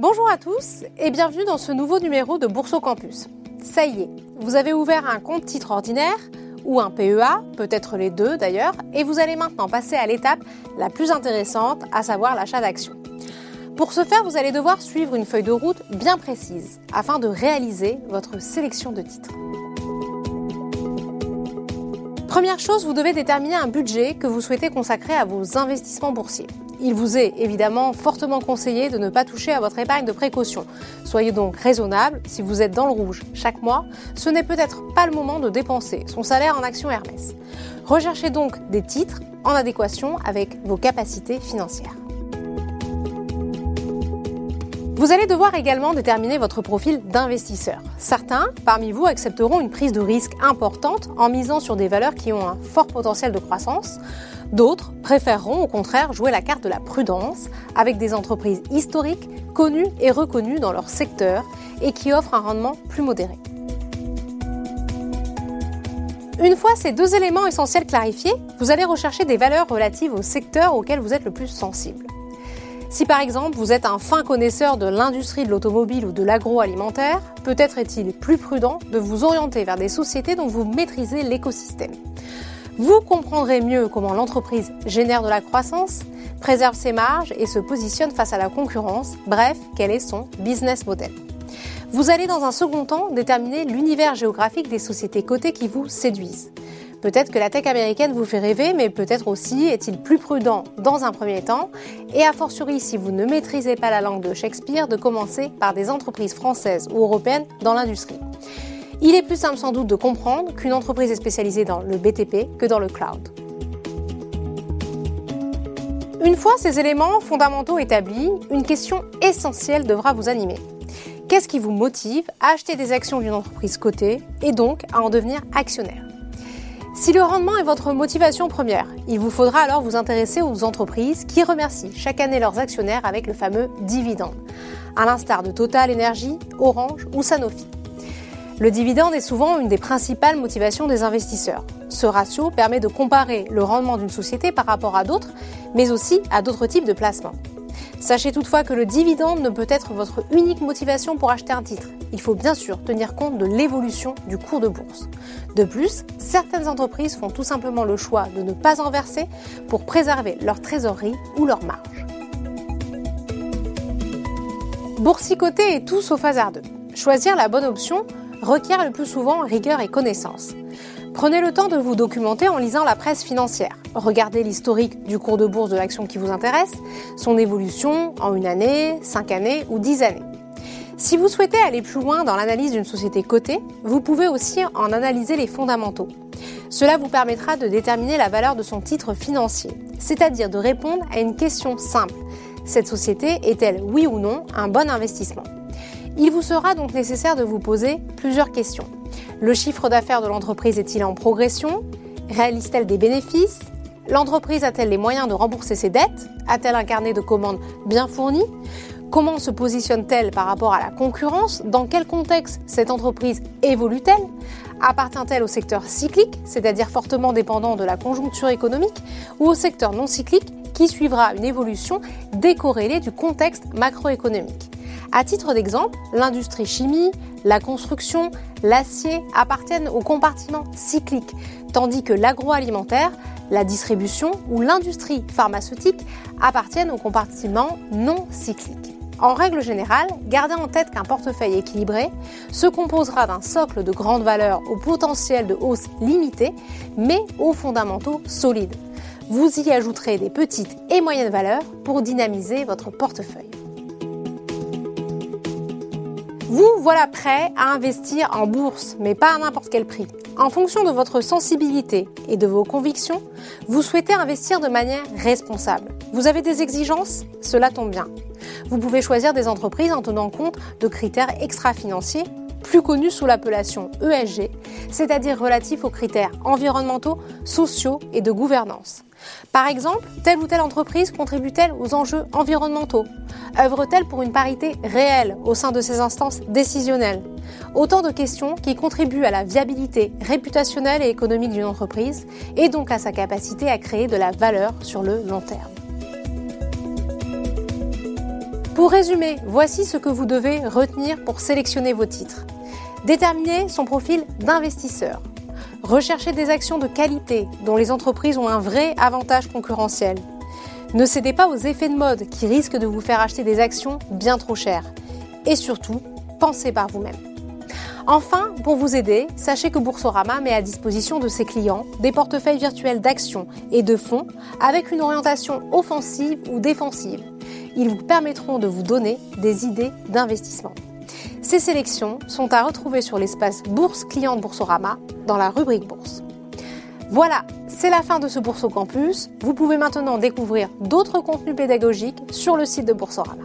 Bonjour à tous et bienvenue dans ce nouveau numéro de Bourse Campus. Ça y est, vous avez ouvert un compte titre ordinaire ou un PEA, peut-être les deux d'ailleurs, et vous allez maintenant passer à l'étape la plus intéressante, à savoir l'achat d'actions. Pour ce faire, vous allez devoir suivre une feuille de route bien précise afin de réaliser votre sélection de titres. Première chose, vous devez déterminer un budget que vous souhaitez consacrer à vos investissements boursiers. Il vous est évidemment fortement conseillé de ne pas toucher à votre épargne de précaution. Soyez donc raisonnable, si vous êtes dans le rouge chaque mois, ce n'est peut-être pas le moment de dépenser son salaire en actions Hermès. Recherchez donc des titres en adéquation avec vos capacités financières. Vous allez devoir également déterminer votre profil d'investisseur. Certains parmi vous accepteront une prise de risque importante en misant sur des valeurs qui ont un fort potentiel de croissance. D'autres préféreront au contraire jouer la carte de la prudence avec des entreprises historiques, connues et reconnues dans leur secteur et qui offrent un rendement plus modéré. Une fois ces deux éléments essentiels clarifiés, vous allez rechercher des valeurs relatives au secteur auquel vous êtes le plus sensible. Si par exemple vous êtes un fin connaisseur de l'industrie de l'automobile ou de l'agroalimentaire, peut-être est-il plus prudent de vous orienter vers des sociétés dont vous maîtrisez l'écosystème. Vous comprendrez mieux comment l'entreprise génère de la croissance, préserve ses marges et se positionne face à la concurrence, bref, quel est son business model? Vous allez dans un second temps déterminer l'univers géographique des sociétés cotées qui vous séduisent. Peut-être que la tech américaine vous fait rêver, mais peut-être aussi est-il plus prudent dans un premier temps, et a fortiori si vous ne maîtrisez pas la langue de Shakespeare, de commencer par des entreprises françaises ou européennes dans l'industrie. Il est plus simple sans doute de comprendre qu'une entreprise est spécialisée dans le BTP que dans le cloud. Une fois ces éléments fondamentaux établis, une question essentielle devra vous animer. Qu'est-ce qui vous motive à acheter des actions d'une entreprise cotée et donc à en devenir actionnaire? Si le rendement est votre motivation première, il vous faudra alors vous intéresser aux entreprises qui remercient chaque année leurs actionnaires avec le fameux dividende, à l'instar de Total Energy, Orange ou Sanofi. Le dividende est souvent une des principales motivations des investisseurs. Ce ratio permet de comparer le rendement d'une société par rapport à d'autres, mais aussi à d'autres types de placements. Sachez toutefois que le dividende ne peut être votre unique motivation pour acheter un titre. Il faut bien sûr tenir compte de l'évolution du cours de bourse. De plus, certaines entreprises font tout simplement le choix de ne pas en verser pour préserver leur trésorerie ou leur marge. Boursicoter est tout sauf hasardeux. Choisir la bonne option requiert le plus souvent rigueur et connaissance. Prenez le temps de vous documenter en lisant la presse financière. Regardez l'historique du cours de bourse de l'action qui vous intéresse, son évolution en une année, cinq années ou dix années. Si vous souhaitez aller plus loin dans l'analyse d'une société cotée, vous pouvez aussi en analyser les fondamentaux. Cela vous permettra de déterminer la valeur de son titre financier, c'est-à-dire de répondre à une question simple. Cette société est-elle, oui ou non, un bon investissement? Il vous sera donc nécessaire de vous poser plusieurs questions. Le chiffre d'affaires de l'entreprise est-il en progression? Réalise-t-elle des bénéfices? L'entreprise a-t-elle les moyens de rembourser ses dettes? A-t-elle un carnet de commandes bien fourni? Comment se positionne-t-elle par rapport à la concurrence? Dans quel contexte cette entreprise évolue-t-elle? Appartient-elle au secteur cyclique, c'est-à-dire fortement dépendant de la conjoncture économique, ou au secteur non cyclique qui suivra une évolution décorrélée du contexte macroéconomique? À titre d'exemple, l'industrie chimie, la construction, l'acier appartiennent au compartiment cyclique, tandis que l'agroalimentaire, la distribution ou l'industrie pharmaceutique appartiennent au compartiment non cyclique. En règle générale, gardez en tête qu'un portefeuille équilibré se composera d'un socle de grande valeur au potentiel de hausse limité, mais aux fondamentaux solides. Vous y ajouterez des petites et moyennes valeurs pour dynamiser votre portefeuille. Vous voilà prêt à investir en bourse, mais pas à n'importe quel prix. En fonction de votre sensibilité et de vos convictions, vous souhaitez investir de manière responsable. Vous avez des exigences? Cela tombe bien. Vous pouvez choisir des entreprises en tenant compte de critères extra-financiers, plus connus sous l'appellation ESG, c'est-à-dire relatifs aux critères environnementaux, sociaux et de gouvernance. Par exemple, telle ou telle entreprise contribue-t-elle aux enjeux environnementaux? Œuvre-t-elle pour une parité réelle au sein de ses instances décisionnelles? Autant de questions qui contribuent à la viabilité réputationnelle et économique d'une entreprise et donc à sa capacité à créer de la valeur sur le long terme. Pour résumer, voici ce que vous devez retenir pour sélectionner vos titres. Déterminer son profil d'investisseur. Rechercher des actions de qualité dont les entreprises ont un vrai avantage concurrentiel. Ne cédez pas aux effets de mode qui risquent de vous faire acheter des actions bien trop chères. Et surtout, pensez par vous-même. Enfin, pour vous aider, sachez que Boursorama met à disposition de ses clients des portefeuilles virtuels d'actions et de fonds avec une orientation offensive ou défensive. Ils vous permettront de vous donner des idées d'investissement. Ces sélections sont à retrouver sur l'espace Bourse Client Boursorama dans la rubrique Bourse. Voilà, c'est la fin de ce Bourse au Campus. Vous pouvez maintenant découvrir d'autres contenus pédagogiques sur le site de Boursorama.